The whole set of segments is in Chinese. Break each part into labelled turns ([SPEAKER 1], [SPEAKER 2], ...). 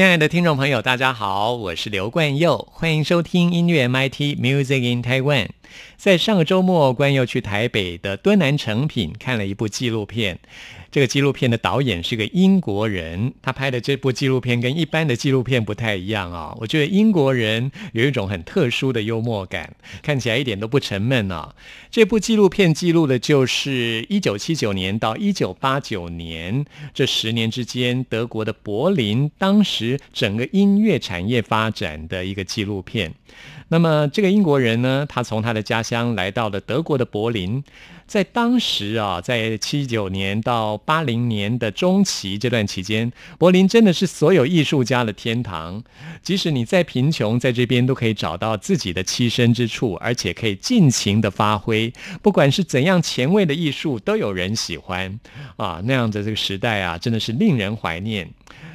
[SPEAKER 1] 亲爱的听众朋友，大家好，我是刘冠佑，欢迎收听音乐 MIT Music in Taiwan。在上个周末，冠佑去台北的敦南成品看了一部纪录片。这个纪录片的导演是个英国人，他拍的这部纪录片跟一般的纪录片不太一样啊。我觉得英国人有一种很特殊的幽默感，看起来一点都不沉闷啊。这部纪录片记录的就是一九七九年到一九八九年这十年之间，德国的柏林当时整个音乐产业发展的一个纪录片。那么这个英国人呢，他从他的家乡来到了德国的柏林。在当时啊，在七九年到八零年的中期这段期间，柏林真的是所有艺术家的天堂。即使你再贫穷，在这边都可以找到自己的栖身之处，而且可以尽情的发挥。不管是怎样前卫的艺术，都有人喜欢啊。那样的这个时代啊，真的是令人怀念。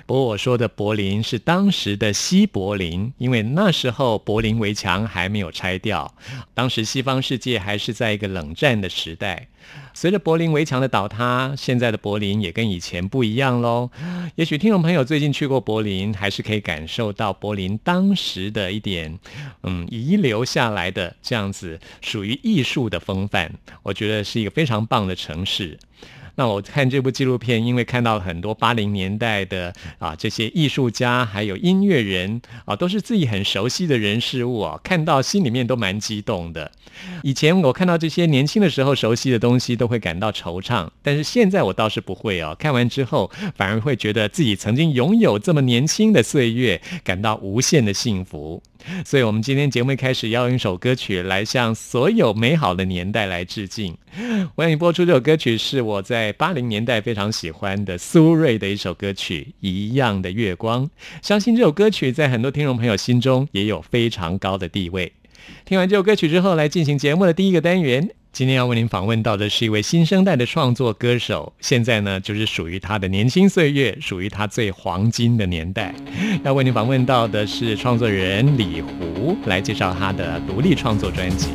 [SPEAKER 1] 不过我说的柏林是当时的西柏林，因为那时候柏林围墙还没有拆掉，当时西方世界还是在一个冷战的时代。随着柏林围墙的倒塌，现在的柏林也跟以前不一样喽。也许听众朋友最近去过柏林，还是可以感受到柏林当时的一点，嗯，遗留下来的这样子属于艺术的风范。我觉得是一个非常棒的城市。那我看这部纪录片，因为看到很多八零年代的啊这些艺术家还有音乐人啊，都是自己很熟悉的人事物啊，看到心里面都蛮激动的。以前我看到这些年轻的时候熟悉的东西，都会感到惆怅，但是现在我倒是不会哦。看完之后，反而会觉得自己曾经拥有这么年轻的岁月，感到无限的幸福。所以，我们今天节目开始要用一首歌曲来向所有美好的年代来致敬。我要你播出这首歌曲，是我在八零年代非常喜欢的苏芮的一首歌曲《一样的月光》。相信这首歌曲在很多听众朋友心中也有非常高的地位。听完这首歌曲之后，来进行节目的第一个单元。今天要为您访问到的是一位新生代的创作歌手，现在呢就是属于他的年轻岁月，属于他最黄金的年代。要为您访问到的是创作人李胡，来介绍他的独立创作专辑。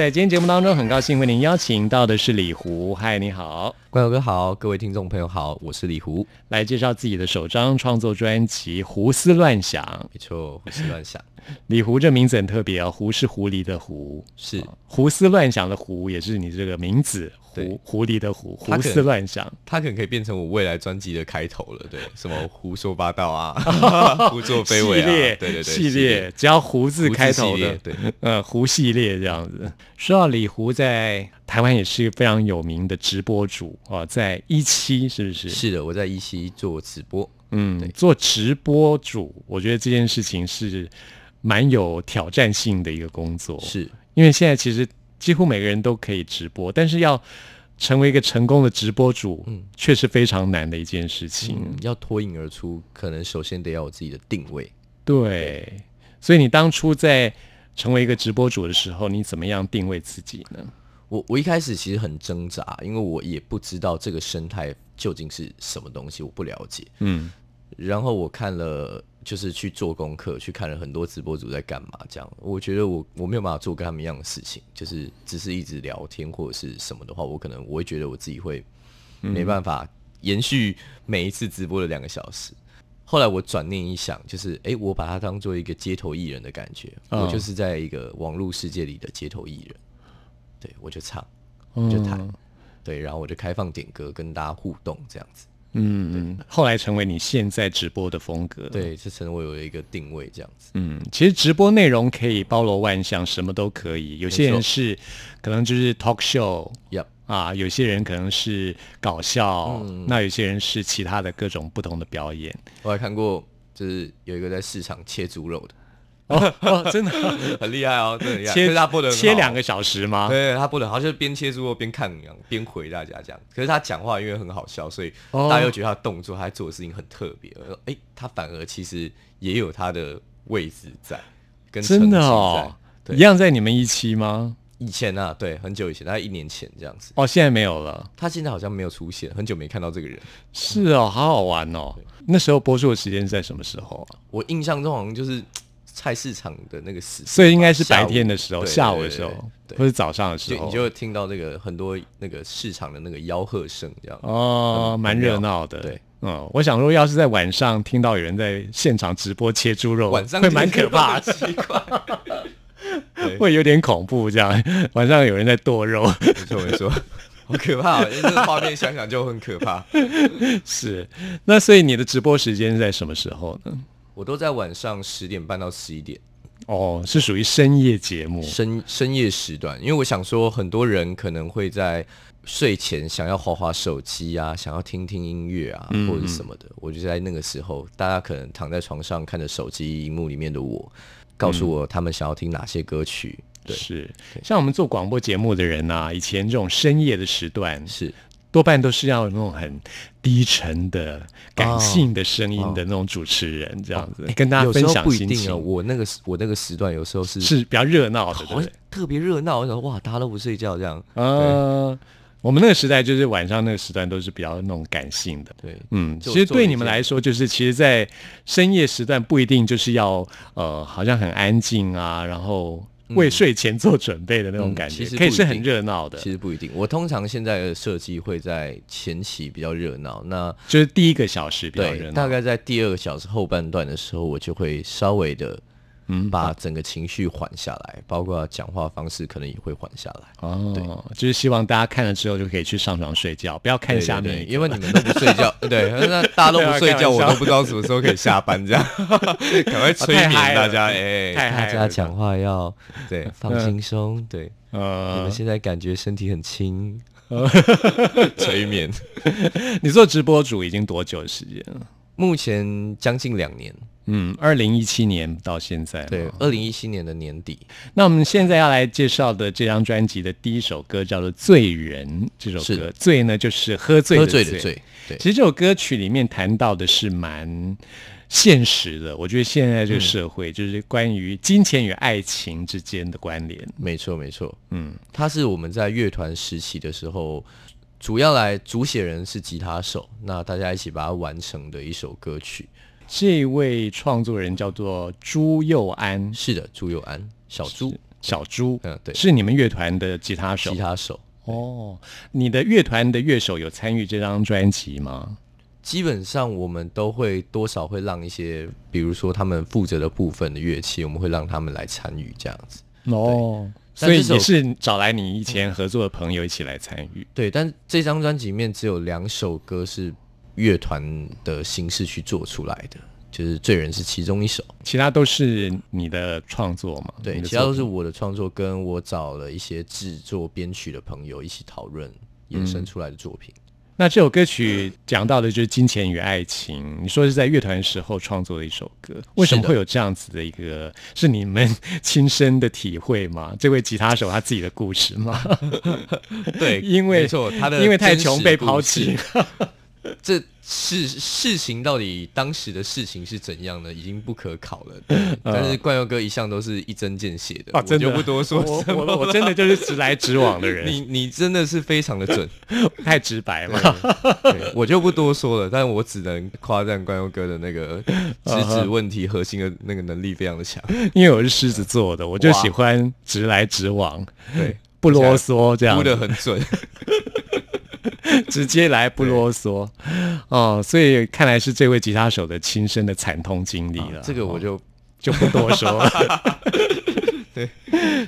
[SPEAKER 1] 在今天节目当中，很高兴为您邀请到的是李胡。嗨，你好，
[SPEAKER 2] 关友哥好，各位听众朋友好，我是李胡，
[SPEAKER 1] 来介绍自己的首张创作专辑《胡思乱想》。
[SPEAKER 2] 没错，胡思乱想。
[SPEAKER 1] 李胡这名字很特别哦，胡是狐狸的狐，
[SPEAKER 2] 是
[SPEAKER 1] 胡思乱想的胡，也是你这个名字。狐狐狸的狐，胡思乱想，
[SPEAKER 2] 它可能可以变成我未来专辑的开头了。对，什么胡说八道啊，胡作非为啊，
[SPEAKER 1] 对
[SPEAKER 2] 对对，
[SPEAKER 1] 系列只要胡字开头的，
[SPEAKER 2] 对，
[SPEAKER 1] 呃，胡系列这样子。说到李胡，在台湾也是非常有名的直播主啊，在一期是不是？
[SPEAKER 2] 是的，我在一期做直播。
[SPEAKER 1] 嗯，做直播主，我觉得这件事情是蛮有挑战性的一个工作，
[SPEAKER 2] 是
[SPEAKER 1] 因为现在其实。几乎每个人都可以直播，但是要成为一个成功的直播主，嗯，却是非常难的一件事情。
[SPEAKER 2] 要脱颖而出，可能首先得要有自己的定位。
[SPEAKER 1] 对，所以你当初在成为一个直播主的时候，你怎么样定位自己呢？
[SPEAKER 2] 我我一开始其实很挣扎，因为我也不知道这个生态究竟是什么东西，我不了解。嗯，然后我看了。就是去做功课，去看了很多直播主在干嘛，这样我觉得我我没有办法做跟他们一样的事情，就是只是一直聊天或者是什么的话，我可能我会觉得我自己会没办法延续每一次直播的两个小时。后来我转念一想，就是哎，我把它当做一个街头艺人的感觉，我就是在一个网络世界里的街头艺人，对我就唱，就弹，对，然后我就开放点歌，跟大家互动这样子。
[SPEAKER 1] 嗯嗯，后来成为你现在直播的风格，
[SPEAKER 2] 对，是成为我一个定位这样子。
[SPEAKER 1] 嗯，其实直播内容可以包罗万象，什么都可以。有些人是可能就是 talk show，啊，有些人可能是搞笑，那有些人是其他的各种不同的表演。
[SPEAKER 2] 我还看过，就是有一个在市场切猪肉的。
[SPEAKER 1] 哦，真的
[SPEAKER 2] 很厉害哦，真的厉害。
[SPEAKER 1] 切他不能切两个小时吗？
[SPEAKER 2] 对，他不能，好像边切猪肉边看一样，边回大家这样。可是他讲话因为很好笑，所以大家又觉得他动作，他做的事情很特别。哎，他反而其实也有他的位置在，跟
[SPEAKER 1] 真的哦，一样在你们一期吗？
[SPEAKER 2] 以前啊，对，很久以前，大概一年前这样子。
[SPEAKER 1] 哦，现在没有了。
[SPEAKER 2] 他现在好像没有出现，很久没看到这个人。
[SPEAKER 1] 是哦，好好玩哦。那时候播出的时间是在什么时候啊？
[SPEAKER 2] 我印象中好像就是。菜市场的那个时，
[SPEAKER 1] 所以应该是白天的时候，下午的时候，或者早上的时候，
[SPEAKER 2] 你就会听到那个很多那个市场的那个吆喝声，这样。
[SPEAKER 1] 哦，蛮热闹的。
[SPEAKER 2] 对，
[SPEAKER 1] 嗯，我想说，要是在晚上听到有人在现场直播切猪肉，
[SPEAKER 2] 晚上
[SPEAKER 1] 会蛮可怕，
[SPEAKER 2] 奇怪，
[SPEAKER 1] 会有点恐怖。这样。晚上有人在剁肉，
[SPEAKER 2] 没错没错，好可怕，这个画面想想就很可怕。
[SPEAKER 1] 是，那所以你的直播时间是在什么时候呢？
[SPEAKER 2] 我都在晚上十点半到十一点，
[SPEAKER 1] 哦，是属于深夜节目，
[SPEAKER 2] 深深夜时段。因为我想说，很多人可能会在睡前想要划划手机啊，想要听听音乐啊，或者什么的。我就在那个时候，大家可能躺在床上看着手机荧幕里面的我，告诉我他们想要听哪些歌曲。对，
[SPEAKER 1] 是像我们做广播节目的人呐，以前这种深夜的时段
[SPEAKER 2] 是。
[SPEAKER 1] 多半都是要那种很低沉的、感性的声音的那种主持人，这样子跟大家分享心情。
[SPEAKER 2] 我那个我那个时段有时候是
[SPEAKER 1] 是比较热闹的，对
[SPEAKER 2] 特别热闹。我想哇，大家都不睡觉这样。
[SPEAKER 1] 嗯，我们那个时代就是晚上那个时段都是比较那种感性的。
[SPEAKER 2] 对，
[SPEAKER 1] 嗯，其实对你们来说，就是其实，在深夜时段不一定就是要呃，好像很安静啊，然后。为睡前做准备的那种感觉，可以是很热闹的。
[SPEAKER 2] 其实不一定，我通常现在的设计会在前期比较热闹，那
[SPEAKER 1] 就是第一个小时比较热闹。
[SPEAKER 2] 大概在第二个小时后半段的时候，我就会稍微的。嗯，把整个情绪缓下来，包括讲话方式可能也会缓下来。
[SPEAKER 1] 哦，对，就是希望大家看了之后就可以去上床睡觉，不要看下面，
[SPEAKER 2] 因为你们都不睡觉。对，那大家都不睡觉，我都不知道什么时候可以下班，这样 赶快催眠大家。哎，大家讲话要对放轻松。对，呃，你们现在感觉身体很轻，催眠。
[SPEAKER 1] 你做直播主已经多久的时间了？
[SPEAKER 2] 目前将近两年。
[SPEAKER 1] 嗯，二零一七年到现在，
[SPEAKER 2] 对，二零一七年的年底。
[SPEAKER 1] 那我们现在要来介绍的这张专辑的第一首歌叫做《醉人》，这首歌“醉”呢就是喝醉的醉。
[SPEAKER 2] 对，
[SPEAKER 1] 其实这首歌曲里面谈到的是蛮现实的。我觉得现在这个社会就是关于金钱与爱情之间的关联。
[SPEAKER 2] 没错，没错。嗯，它是我们在乐团时期的时候，主要来主写人是吉他手，那大家一起把它完成的一首歌曲。
[SPEAKER 1] 这位创作人叫做朱佑安，
[SPEAKER 2] 是的，朱佑安，小朱，
[SPEAKER 1] 小朱，
[SPEAKER 2] 嗯对
[SPEAKER 1] 是你们乐团的吉他手
[SPEAKER 2] 吉。他手。
[SPEAKER 1] 哦，你的乐团的乐手有参与这张专辑吗？
[SPEAKER 2] 基本上我们都会多少会让一些，比如说他们负责的部分的乐器，我们会让他们来参与这样子。
[SPEAKER 1] 哦，所以也是找来你以前合作的朋友一起来参与。
[SPEAKER 2] 对，但这张专辑里面只有两首歌是乐团的形式去做出来的，就是《罪人》是其中一首，
[SPEAKER 1] 其他都是你的创作嘛？
[SPEAKER 2] 对，其他都是我的创作，跟我找了一些制作编曲的朋友一起讨论衍生出来的作品。
[SPEAKER 1] 那这首歌曲讲到的就是金钱与爱情，你说是在乐团时候创作的一首歌，为什么会有这样子的一个？是你们亲身的体会吗？这位吉他手他自己的故事吗？
[SPEAKER 2] 对
[SPEAKER 1] 因为
[SPEAKER 2] 没错，他的
[SPEAKER 1] 因为太穷被抛弃
[SPEAKER 2] 事，这事事情到底当时的事情是怎样呢？已经不可考了。对 但是冠佑哥一向都是一针见血的，
[SPEAKER 1] 啊，
[SPEAKER 2] 我就不多说
[SPEAKER 1] 我
[SPEAKER 2] 什么
[SPEAKER 1] 我我真的就是直来直往的人，
[SPEAKER 2] 你你真的是非常的准，
[SPEAKER 1] 太直白了。
[SPEAKER 2] 对我就不多说了，但我只能夸赞冠佑哥的那个直指问题核心的那个能力非常的强。
[SPEAKER 1] 因为我是狮子座的，我就喜欢直来直往，
[SPEAKER 2] 对，
[SPEAKER 1] 不啰嗦这样
[SPEAKER 2] 估
[SPEAKER 1] 子
[SPEAKER 2] 的很准。
[SPEAKER 1] 直接来不啰嗦哦，所以看来是这位吉他手的亲身的惨痛经历了。
[SPEAKER 2] 这个我就
[SPEAKER 1] 就不多说了。
[SPEAKER 2] 对，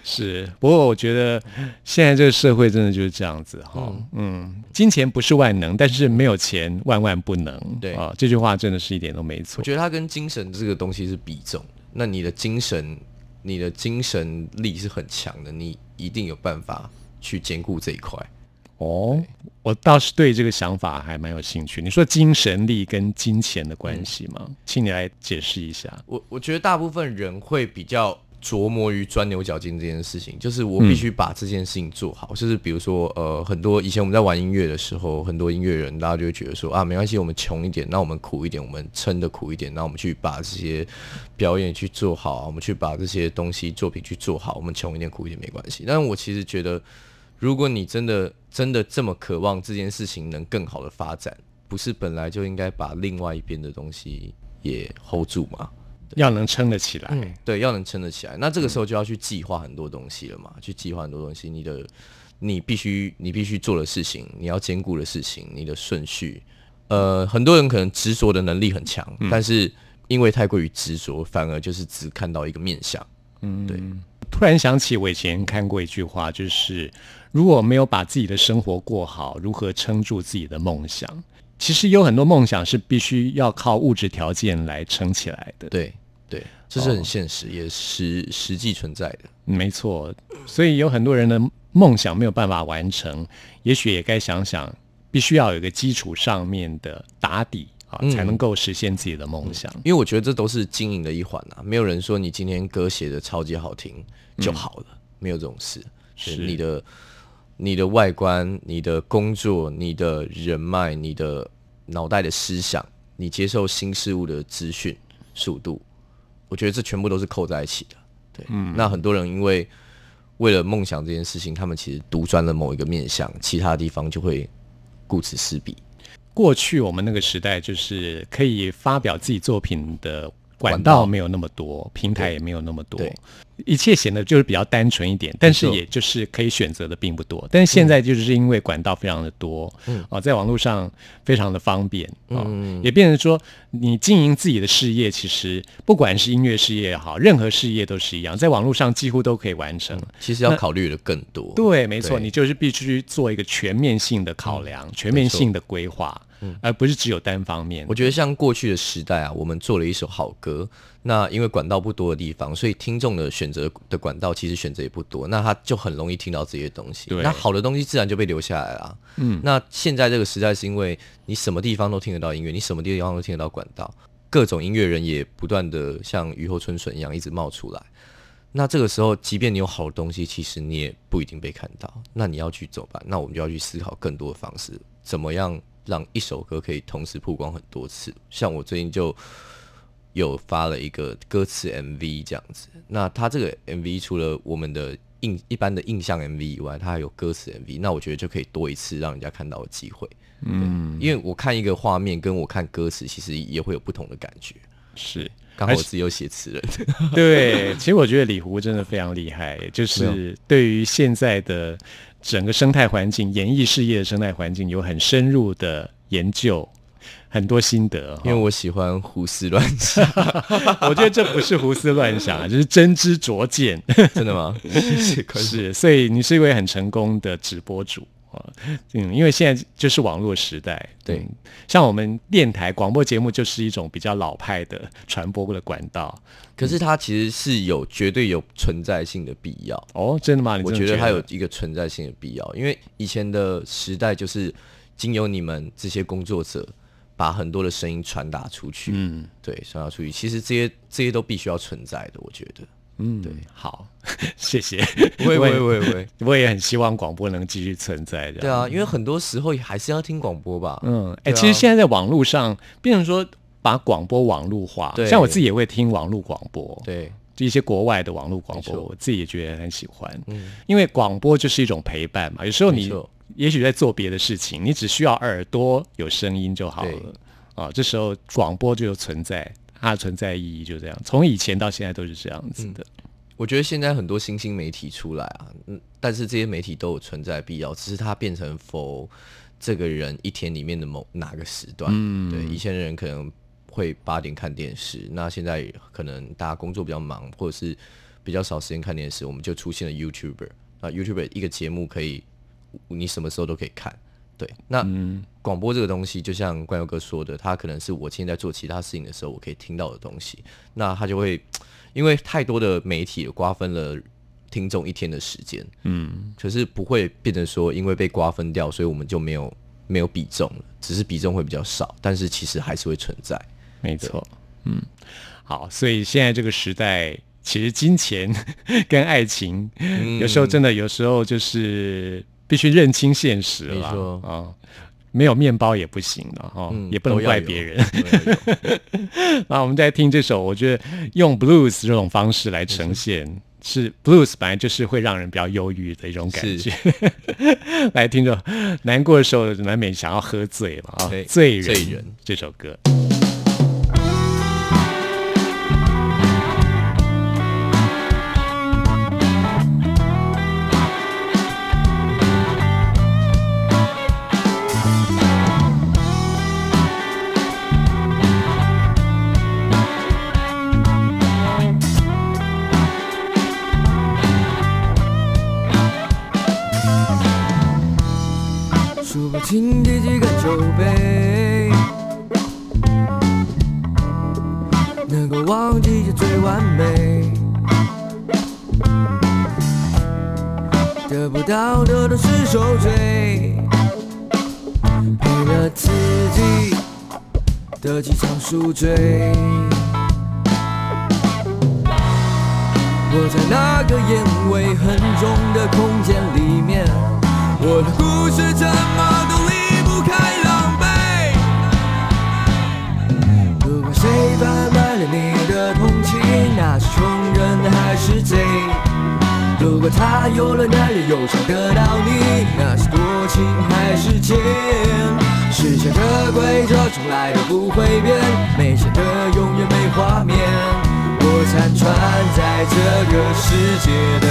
[SPEAKER 1] 是。不过我觉得现在这个社会真的就是这样子哈。嗯金钱不是万能，但是没有钱万万不能。
[SPEAKER 2] 对
[SPEAKER 1] 啊，这句话真的是一点都没错
[SPEAKER 2] 我。觉得它跟精神这个东西是比重的。那你的精神，你的精神力是很强的，你一定有办法去兼顾这一块。
[SPEAKER 1] 哦，我倒是对这个想法还蛮有兴趣。你说精神力跟金钱的关系吗？请你来解释一下。
[SPEAKER 2] 我我觉得大部分人会比较琢磨于钻牛角尖这件事情，就是我必须把这件事情做好。就是比如说，呃，很多以前我们在玩音乐的时候，很多音乐人大家就会觉得说啊，没关系，我们穷一点，那我们苦一点，我们撑的苦一点，那我们去把这些表演去做好，我们去把这些东西作品去做好，我们穷一点苦一点没关系。但是我其实觉得，如果你真的真的这么渴望这件事情能更好的发展，不是本来就应该把另外一边的东西也 hold 住吗？
[SPEAKER 1] 要能撑得起来，
[SPEAKER 2] 嗯，对，要能撑得起来。那这个时候就要去计划很多东西了嘛，去计划很多东西，你的你必须你必须做的事情，你要兼顾的事情，你的顺序。呃，很多人可能执着的能力很强，但是因为太过于执着，反而就是只看到一个面相。嗯，对，
[SPEAKER 1] 突然想起我以前看过一句话，就是如果没有把自己的生活过好，如何撑住自己的梦想？其实有很多梦想是必须要靠物质条件来撑起来的。
[SPEAKER 2] 对，对，这是很现实，也实实际存在的。
[SPEAKER 1] 没错，所以有很多人的梦想没有办法完成，也许也该想想，必须要有一个基础上面的打底啊，
[SPEAKER 2] 嗯
[SPEAKER 1] 才能够实现自己的梦想。
[SPEAKER 2] 因为我觉得这都是经营的一环啊，没有人说你今天歌写的超级好听就好了，没有这种事。
[SPEAKER 1] 是
[SPEAKER 2] 你的你的外观、你的工作、你的人脉、你的脑袋的思想，你接受新事物的资讯速度，我觉得这全部都是扣在一起的。对，嗯。那很多人因为为了梦想这件事情，他们其实独专了某一个面向，其他地方就会顾此失彼。
[SPEAKER 1] 过去我们那个时代，就是可以发表自己作品的管
[SPEAKER 2] 管道。
[SPEAKER 1] 道没有那么多，平台也没有那么多。
[SPEAKER 2] 对，
[SPEAKER 1] 一切显得就是比较单纯一点，但是也就是可以选择的并不多。但是现在就是因为管道非常的多，
[SPEAKER 2] 嗯
[SPEAKER 1] 啊，在网络上非常的方便啊，也变成说你经营自己的事业，其实不管是音乐事业也好，任何事业都是一样，在网络上几乎都可以完成。
[SPEAKER 2] 其实要考虑的更多。
[SPEAKER 1] 对，没错，你就是必须做一个全面性的考量、全面性的规划，而不是只有单方面。
[SPEAKER 2] 我觉得像过去的时代啊，我们做了一首好歌，那因为管道不多的地方，所以听众的选择的管道其实选择也不多，那他就很容易听到这些东西。那好的东西自然就被留下来了。嗯，那现在这个时代是因为你什么地方都听得到音乐，你什么地方都听得到管道，各种音乐人也不断的像雨后春笋一样一直冒出来。那这个时候，即便你有好的东西，其实你也不一定被看到。那你要去走吧，那我们就要去思考更多的方式，怎么样让一首歌可以同时曝光很多次。像我最近就有发了一个歌词 MV 这样子。那他这个 MV 除了我们的印一般的印象 MV 以外，它还有歌词 MV。那我觉得就可以多一次让人家看到的机会。嗯，因为我看一个画面，跟我看歌词，其实也会有不同的感觉。
[SPEAKER 1] 是
[SPEAKER 2] 刚好我自己有写词人。
[SPEAKER 1] 对，其实我觉得李胡真的非常厉害，就是对于现在的整个生态环境、演艺事业的生态环境有很深入的研究。很多心得，
[SPEAKER 2] 因为我喜欢胡思乱想。
[SPEAKER 1] 我觉得这不是胡思乱想啊，就是真知灼见。
[SPEAKER 2] 真的吗？
[SPEAKER 1] 是，所以你是一位很成功的直播主啊。嗯，因为现在就是网络时代，
[SPEAKER 2] 对，
[SPEAKER 1] 像我们电台广播节目就是一种比较老派的传播的管道。
[SPEAKER 2] 可是它其实是有绝对有存在性的必要。
[SPEAKER 1] 哦，真的吗？
[SPEAKER 2] 我觉得它有一个存在性的必要，因为以前的时代就是经由你们这些工作者。把很多的声音传达出去，嗯，对，传达出去，其实这些这些都必须要存在的，我觉得，
[SPEAKER 1] 嗯，对，好，谢谢，
[SPEAKER 2] 会会会会，
[SPEAKER 1] 我也很希望广播能继续存在的，
[SPEAKER 2] 对啊，因为很多时候还是要听广播吧，
[SPEAKER 1] 嗯，哎，其实现在在网络上，变成说把广播网络化，像我自己也会听网络广播，
[SPEAKER 2] 对，
[SPEAKER 1] 一些国外的网络广播，我自己也觉得很喜欢，嗯，因为广播就是一种陪伴嘛，有时候你。也许在做别的事情，你只需要耳朵有声音就好了啊。这时候广播就存在，它的存在意义就这样。从以前到现在都是这样子的。
[SPEAKER 2] 我觉得现在很多新兴媒体出来啊，嗯，但是这些媒体都有存在必要，只是它变成否这个人一天里面的某哪个时段。嗯，对，以前的人可能会八点看电视，那现在可能大家工作比较忙，或者是比较少时间看电视，我们就出现了 YouTuber 那，YouTuber 一个节目可以。你什么时候都可以看，对。那广播这个东西，就像冠佑哥说的，它可能是我现在做其他事情的时候，我可以听到的东西。那它就会 因为太多的媒体瓜分了听众一天的时间，嗯，可是不会变成说因为被瓜分掉，所以我们就没有没有比重了，只是比重会比较少，但是其实还是会存在。
[SPEAKER 1] 没错，嗯，好，所以现在这个时代，其实金钱 跟爱情，有时候真的，有时候就是。必须认清现实了啊！没有面包也不行了哈，也不能怪别人。那我们再听这首，我觉得用 blues 这种方式来呈现，是 blues 本来就是会让人比较忧郁的一种感觉。来听着，难过的时候难免想要喝醉了啊！醉人这首歌。
[SPEAKER 3] 界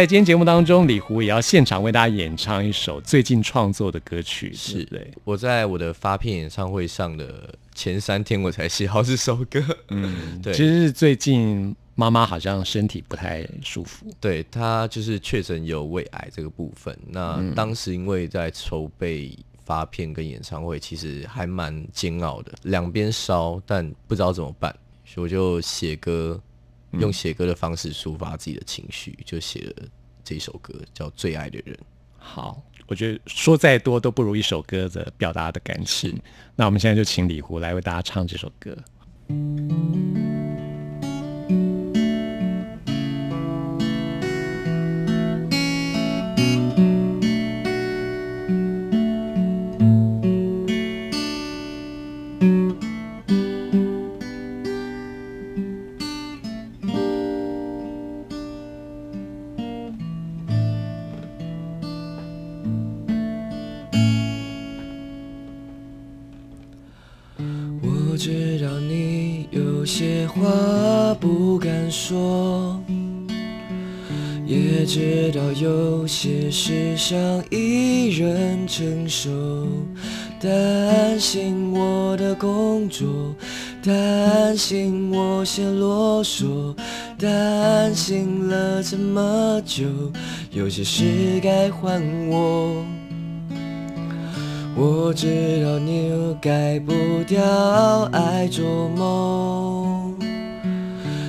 [SPEAKER 3] 在
[SPEAKER 1] 今天节目当中，李胡也要现场为大家演唱一首最近创作的歌曲，
[SPEAKER 2] 是
[SPEAKER 1] 对。
[SPEAKER 2] 我在我的发片演唱会上的前三天，我才写好这首歌。
[SPEAKER 1] 嗯，
[SPEAKER 2] 对
[SPEAKER 1] 其实是最近妈妈好像身体不太舒服，
[SPEAKER 2] 对她就是确诊有胃癌这个部分。那当时因为在筹备发片跟演唱会，其实还蛮煎熬的，两边烧，但不知道怎么办，所以我就写歌，用写歌的方式抒发自己的情绪，就写了这首歌，叫《最爱的人》。
[SPEAKER 1] 好，我觉得说再多都不如一首歌的表达的感情。那我们现在就请李胡来为大家唱这首歌。
[SPEAKER 3] 心我先啰嗦，担心了这么久，有些事该还我。我知道你改不掉爱做梦，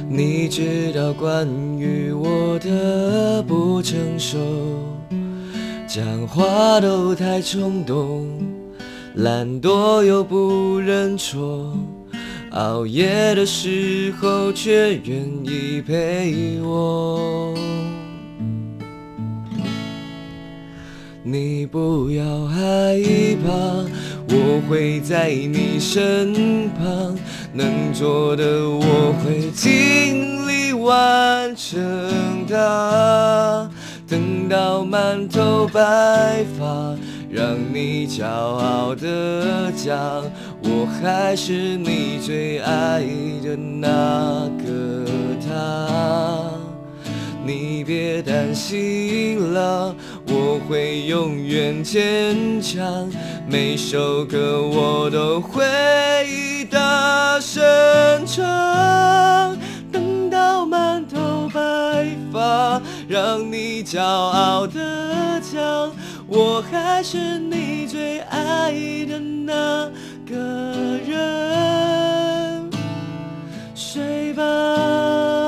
[SPEAKER 3] 你知道关于我的不成熟，讲话都太冲动，懒惰又不认错，熬夜的时候却愿意陪我。你不要害怕，我会在你身旁，能做的我会尽力完成它。等到满头白发，让你骄傲的讲，我还是你最爱的那个他。你别担心了，我会永远坚强。每首歌我都会大声唱，等到满头白发，让你骄傲的讲，我还是你最爱的那个人。睡吧。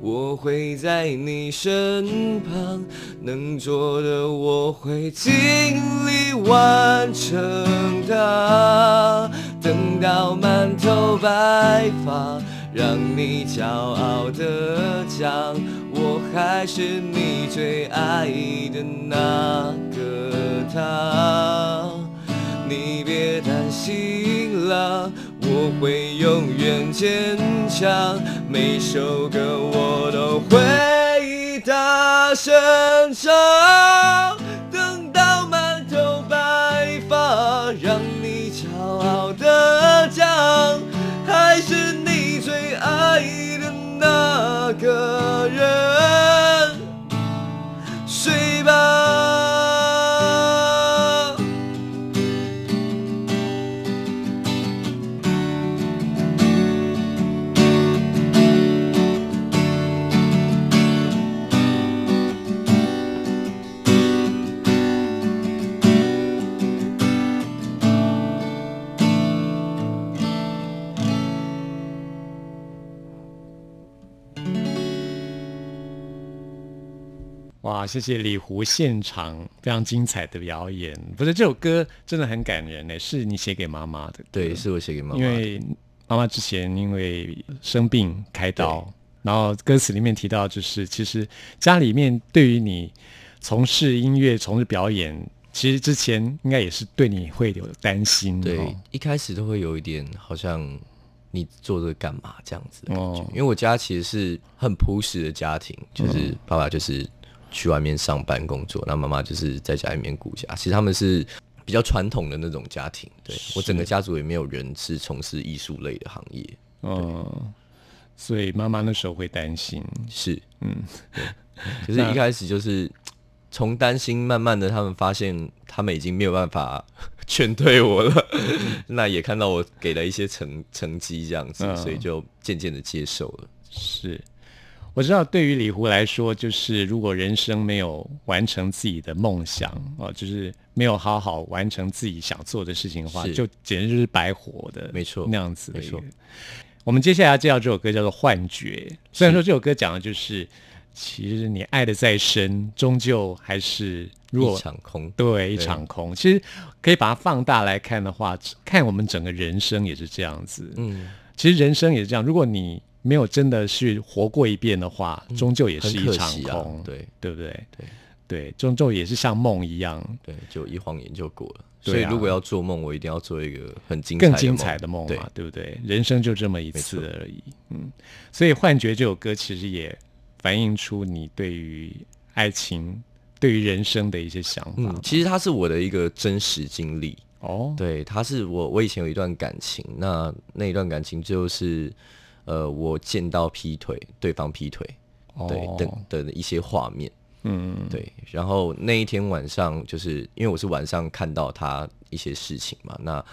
[SPEAKER 3] 我会在你身旁，能做的我会尽力完成它。等到满头白发，让你骄傲的讲，我还是你最爱的那个他。你别担心了，我会永远坚强。每首歌我都会大声唱，等到满头白发，让你骄傲的讲，还是你最爱的那个人。
[SPEAKER 1] 哇，谢谢李胡现场非常精彩的表演。不是这首歌真的很感人呢，是你写给妈妈的歌。
[SPEAKER 2] 对，是我写给妈妈的。
[SPEAKER 1] 因为妈妈之前因为生病开刀，然后歌词里面提到，就是其实家里面对于你从事音乐、从事表演其实之前应该也是对你会有担心，
[SPEAKER 2] 对
[SPEAKER 1] 哦，
[SPEAKER 2] 一开始都会有一点好像你做这个干嘛这样子的感觉。
[SPEAKER 1] 哦
[SPEAKER 2] 因为我家其实是很朴实的家庭，就是爸爸就是去外面上班工作，那妈妈就是在家里面顾家。其实他们是比较传统的那种家庭，对我整个家族也没有人是从事艺术类的行业。
[SPEAKER 1] 嗯，所以妈妈那时候会担心，
[SPEAKER 2] 是，嗯，对。可是一开始就是从担心，慢慢的他们发现他们已经没有办法劝退我了，那也看到我给了一些成成绩这样子，
[SPEAKER 1] 嗯
[SPEAKER 2] 所以就渐渐的接受了。
[SPEAKER 1] 是。我知道，对于李胡来说，就是如果人生没有完成自己的梦想哦，就是没有好好完成自己想做的事情的话，就简直就是白活的，
[SPEAKER 2] 没错
[SPEAKER 1] 那样子
[SPEAKER 2] 没错。
[SPEAKER 1] 我们接下来要介绍这首歌叫做《幻觉》，虽然说这首歌讲的就是，其实你爱的再深，终究还是
[SPEAKER 2] 一场空，
[SPEAKER 1] 对一场空。其实可以把它放大来看的话，看我们整个人生也是这样子。
[SPEAKER 2] 嗯，
[SPEAKER 1] 其实人生也是这样，如果你没有真的去活过一遍的话，终究也是一场空，，
[SPEAKER 2] 对
[SPEAKER 1] 对不对？
[SPEAKER 2] 对
[SPEAKER 1] 对，终究也是像梦一样，
[SPEAKER 2] 对，就一晃眼就过了。
[SPEAKER 1] 啊
[SPEAKER 2] 所以如果要做梦，我一定要做一个很精彩
[SPEAKER 1] 更精彩的梦
[SPEAKER 2] 对
[SPEAKER 1] 嘛，对不对？人生就这么一次而已，嗯。所以《幻觉》这首歌其实也反映出你对于爱情、对于人生的一些想法。
[SPEAKER 2] 嗯，其实它是我的一个真实经历。
[SPEAKER 1] 哦，
[SPEAKER 2] 对，它是我，我以前有一段感情，那那一段感情就是，呃，我见到劈腿，对方劈腿，对
[SPEAKER 1] 等
[SPEAKER 2] 的的一些画面，
[SPEAKER 1] 嗯，
[SPEAKER 2] 对，然后那一天晚上，就是因为我是晚上看到他一些事情嘛，那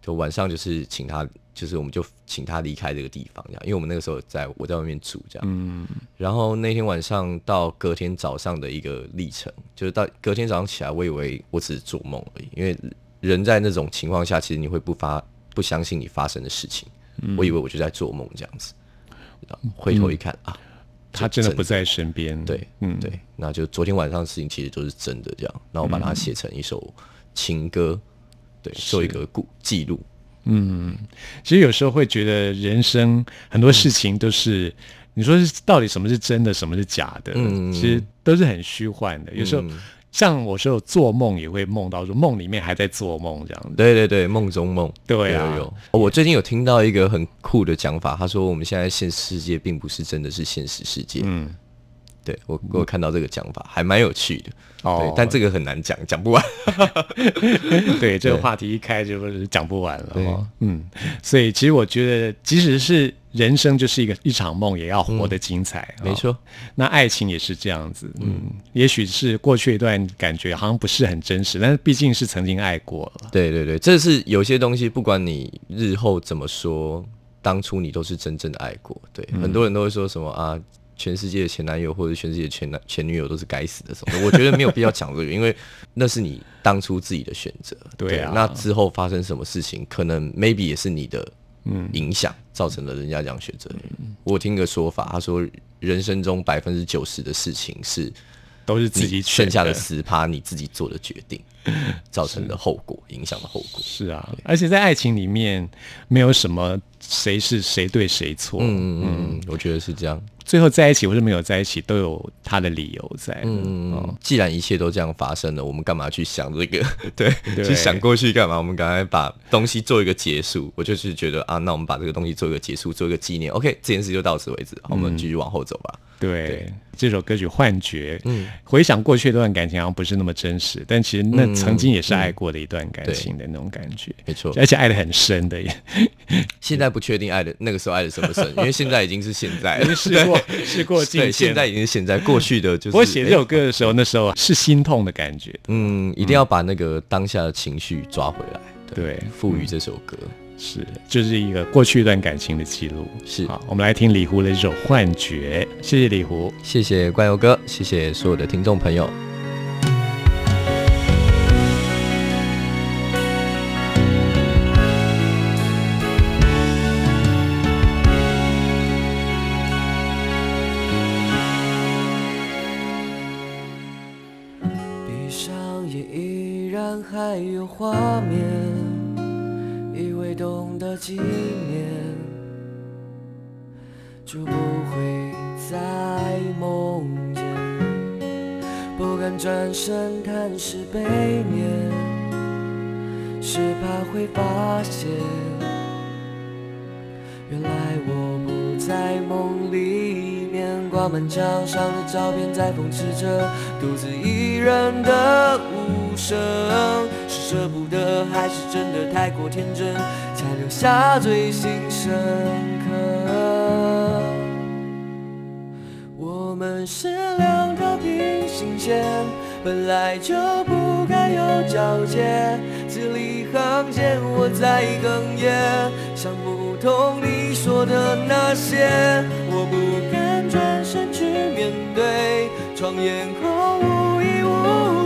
[SPEAKER 2] 就晚上就是请他，就是我们就请他离开这个地方，这样，因为我们那个时候在我在外面住这样，
[SPEAKER 1] 嗯，
[SPEAKER 2] 然后那天晚上到隔天早上的一个历程，就是到隔天早上起来，我以为我只是做梦而已，因为人在那种情况下，其实你会不发不相信你发生的事情，
[SPEAKER 1] 嗯。
[SPEAKER 2] 我以为我就在做梦这样子，然后回头一看、啊，
[SPEAKER 1] 他真的不在身边。
[SPEAKER 2] 对，
[SPEAKER 1] 嗯，
[SPEAKER 2] 对，那就昨天晚上的事情其实都是真的这样，那我把它写成一首情歌，对，做一个故记录，嗯。
[SPEAKER 1] 其实有时候会觉得人生很多事情都是，你说是到底什么是真的，什么是假的，
[SPEAKER 2] 嗯。
[SPEAKER 1] 其实都是很虚幻的。有时候、像我说做梦也会梦到说梦里面还在做梦这样子。
[SPEAKER 2] 对对对，梦中梦，
[SPEAKER 1] 对啊
[SPEAKER 2] 有有。哦我最近有听到一个很酷的讲法，他说我们现在现实世界并不是真的是现实世界，
[SPEAKER 1] 嗯，
[SPEAKER 2] 对我我有看到这个讲法，还蛮有趣的。
[SPEAKER 1] 哦
[SPEAKER 2] 对，但这个很难讲，讲不完。
[SPEAKER 1] 对这个话题一开就是讲不完了哦。嗯，所以其实我觉得，即使是人生就是一个一场梦，也要活得精彩。哦
[SPEAKER 2] 没错，
[SPEAKER 1] 那爱情也是这样子，嗯，也许是过去一段感觉好像不是很真实，但是毕竟是曾经爱过了。
[SPEAKER 2] 对对对，这是有些东西，不管你日后怎么说，当初你都是真正的爱过。对，很多人都会说什么啊，全世界的前男友或者全世界的前男前女友都是该死的什么的。我觉得没有必要讲这个，因为那是你当初自己的选择。
[SPEAKER 1] 对啊
[SPEAKER 2] 那之后发生什么事情，可能 maybe 也是你的影响造成了人家这样选择。我听个说法，他说人生中百分之九十的事情是
[SPEAKER 1] 都是自己
[SPEAKER 2] 剩下的
[SPEAKER 1] 的
[SPEAKER 2] 十趴你自己做的决定造成的后果，影响的后果。
[SPEAKER 1] 是啊，而且在爱情里面没有什么谁是谁对谁错，
[SPEAKER 2] 嗯嗯嗯，我觉得是这样。
[SPEAKER 1] 最后在一起或是没有在一起都有他的理由在。
[SPEAKER 2] 嗯，
[SPEAKER 1] 哦
[SPEAKER 2] 既然一切都这样发生了，我们干嘛去想这个？对，
[SPEAKER 1] 对
[SPEAKER 2] 去想过去干嘛？我们赶快把东西做一个结束。我就是觉得啊，那我们把这个东西做一个结束，做一个纪念。OK，这件事就到此为止，好我们继续往后走吧。
[SPEAKER 1] 对，这首歌曲《幻觉》，嗯，回想过去那段感情好像不是那么真实，但其实那曾经也是爱过的一段感情的那种感觉，
[SPEAKER 2] 没错。
[SPEAKER 1] 而且爱的很深的耶，
[SPEAKER 2] 现在不确定爱的那个时候爱的深不深，因为现在已经是现在了。
[SPEAKER 1] 已经。试过试过境
[SPEAKER 2] 对，现在已经是现在，过去的就是。
[SPEAKER 1] 我写这
[SPEAKER 2] 哎。
[SPEAKER 1] 首歌的时候，那时候是心痛的感觉，
[SPEAKER 2] 嗯，一定要把那个当下的情绪抓回来，
[SPEAKER 1] 对，
[SPEAKER 2] 赋予这首歌。
[SPEAKER 1] 是，就是一个过去一段感情的记录。
[SPEAKER 2] 是
[SPEAKER 1] 好，我们来听李胡的这首《幻觉》，谢谢李胡。
[SPEAKER 2] 谢谢关友哥，谢谢所有的听众朋友。
[SPEAKER 3] 闭上眼依然还有画面，纪念，就不会再梦见。不敢转身探视背面，是怕会发现，原来我不在梦里面。挂满墙上的照片在讽刺着独自一人的无声，是舍不得还是真的太过天真，留下最新深刻。我们是两条平行线，本来就不该有交界，字里行间我在哽咽，想不通你说的那些，我不敢转身去面对，窗沿后无依无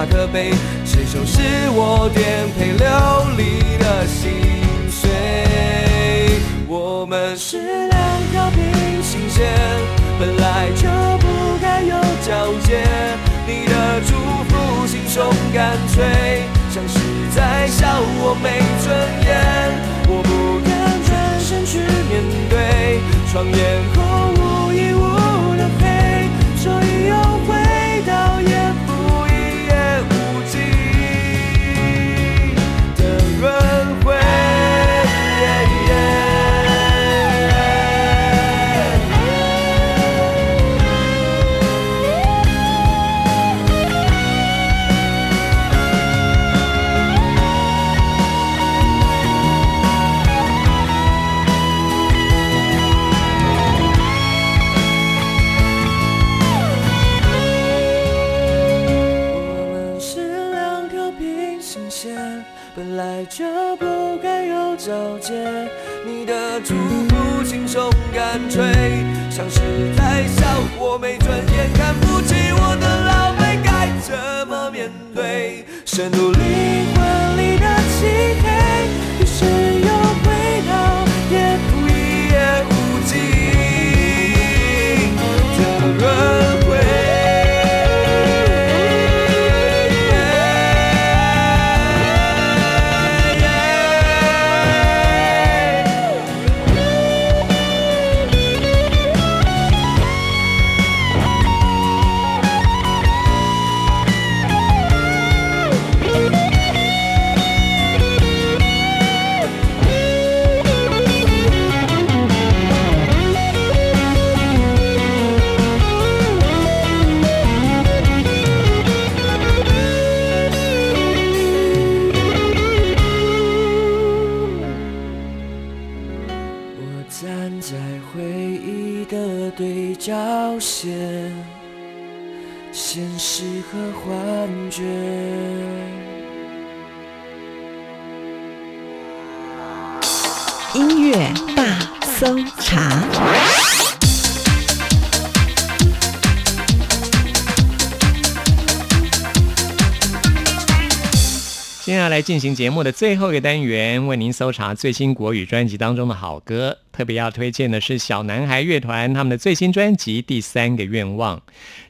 [SPEAKER 3] 你的马克杯，谁收拾我颠沛流离的心碎？我们是两条平行线，本来就不该有交界。你的祝福轻松干脆，像是在笑我没尊严。我不敢转身去面对，窗沿对？
[SPEAKER 1] 进行节目的最后一个单元，为您搜查最新国语专辑当中的好歌。特别要推荐的是小男孩乐团他们的最新专辑《第三个愿望》。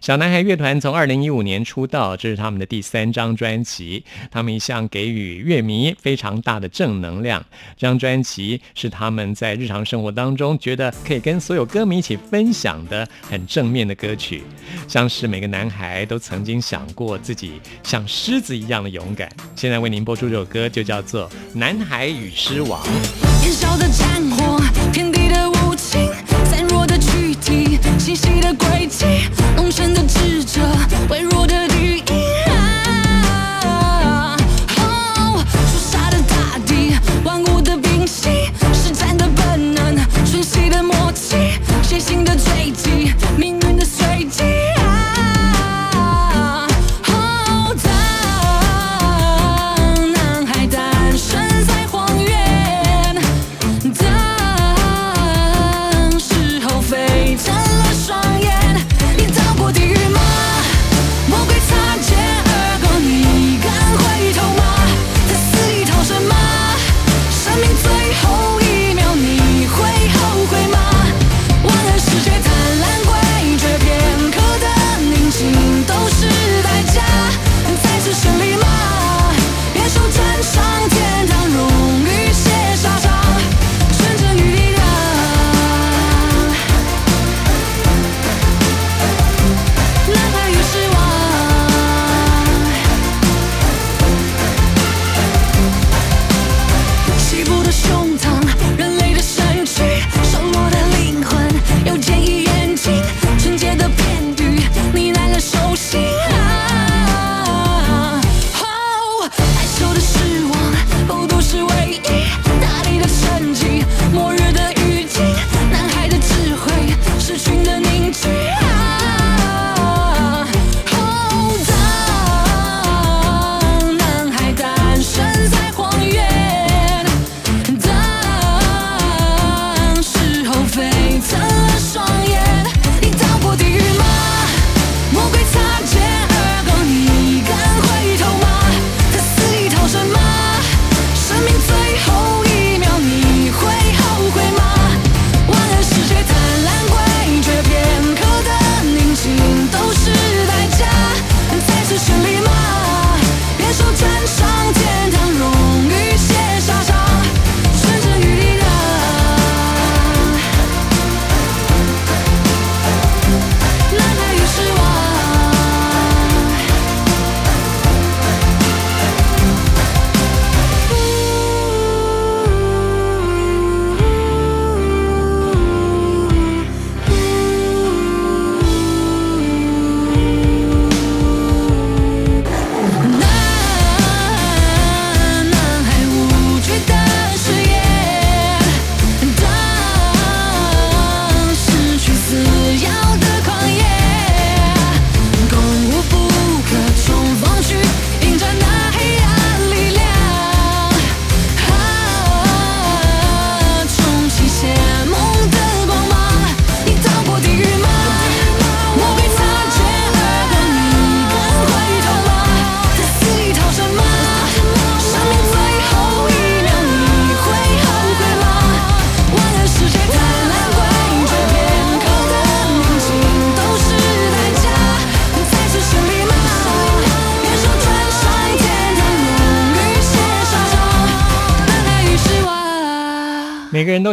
[SPEAKER 1] 小男孩乐团从二零一五年出道，这是他们的第三张专辑。他们一向给予乐迷非常大的正能量。这张专辑是他们在日常生活当中觉得可以跟所有歌迷一起分享的很正面的歌曲，像是每个男孩都曾经想过自己像狮子一样的勇敢。现在为您播出这首歌，就叫做《男孩与狮王》。
[SPEAKER 4] 年少的清晰的轨迹，浓深的智者，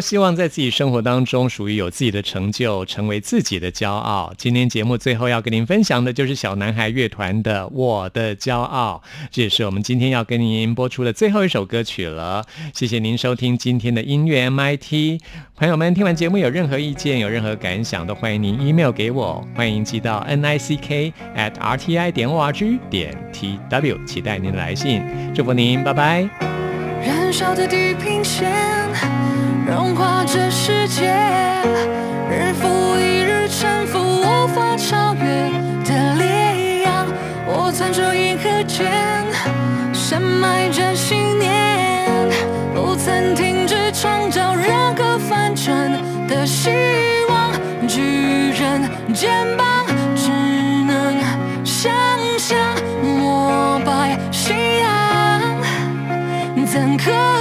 [SPEAKER 1] 希望在自己生活当中属于有自己的成就成为自己的骄傲今天节目最后要跟您分享的就是小男孩乐团的我的骄傲这也是我们今天要跟您播出的最后一首歌曲了。谢谢您收听今天的音乐 mit 朋友们听完节目有任何意见有任何感想都欢迎您 email 给我欢迎寄到 nick at rti 点 org 点 tw 期待您来信祝福您拜拜。
[SPEAKER 4] 燃烧的地平线融化这世界，日复一日沉浮，无法超越的烈阳。我攥住银河，牵，深埋着信念，不曾停止创造。任何凡尘的希望，巨人肩膀，只能想象，膜拜夕阳，怎可？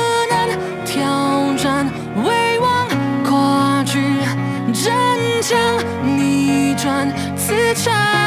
[SPEAKER 4] 四川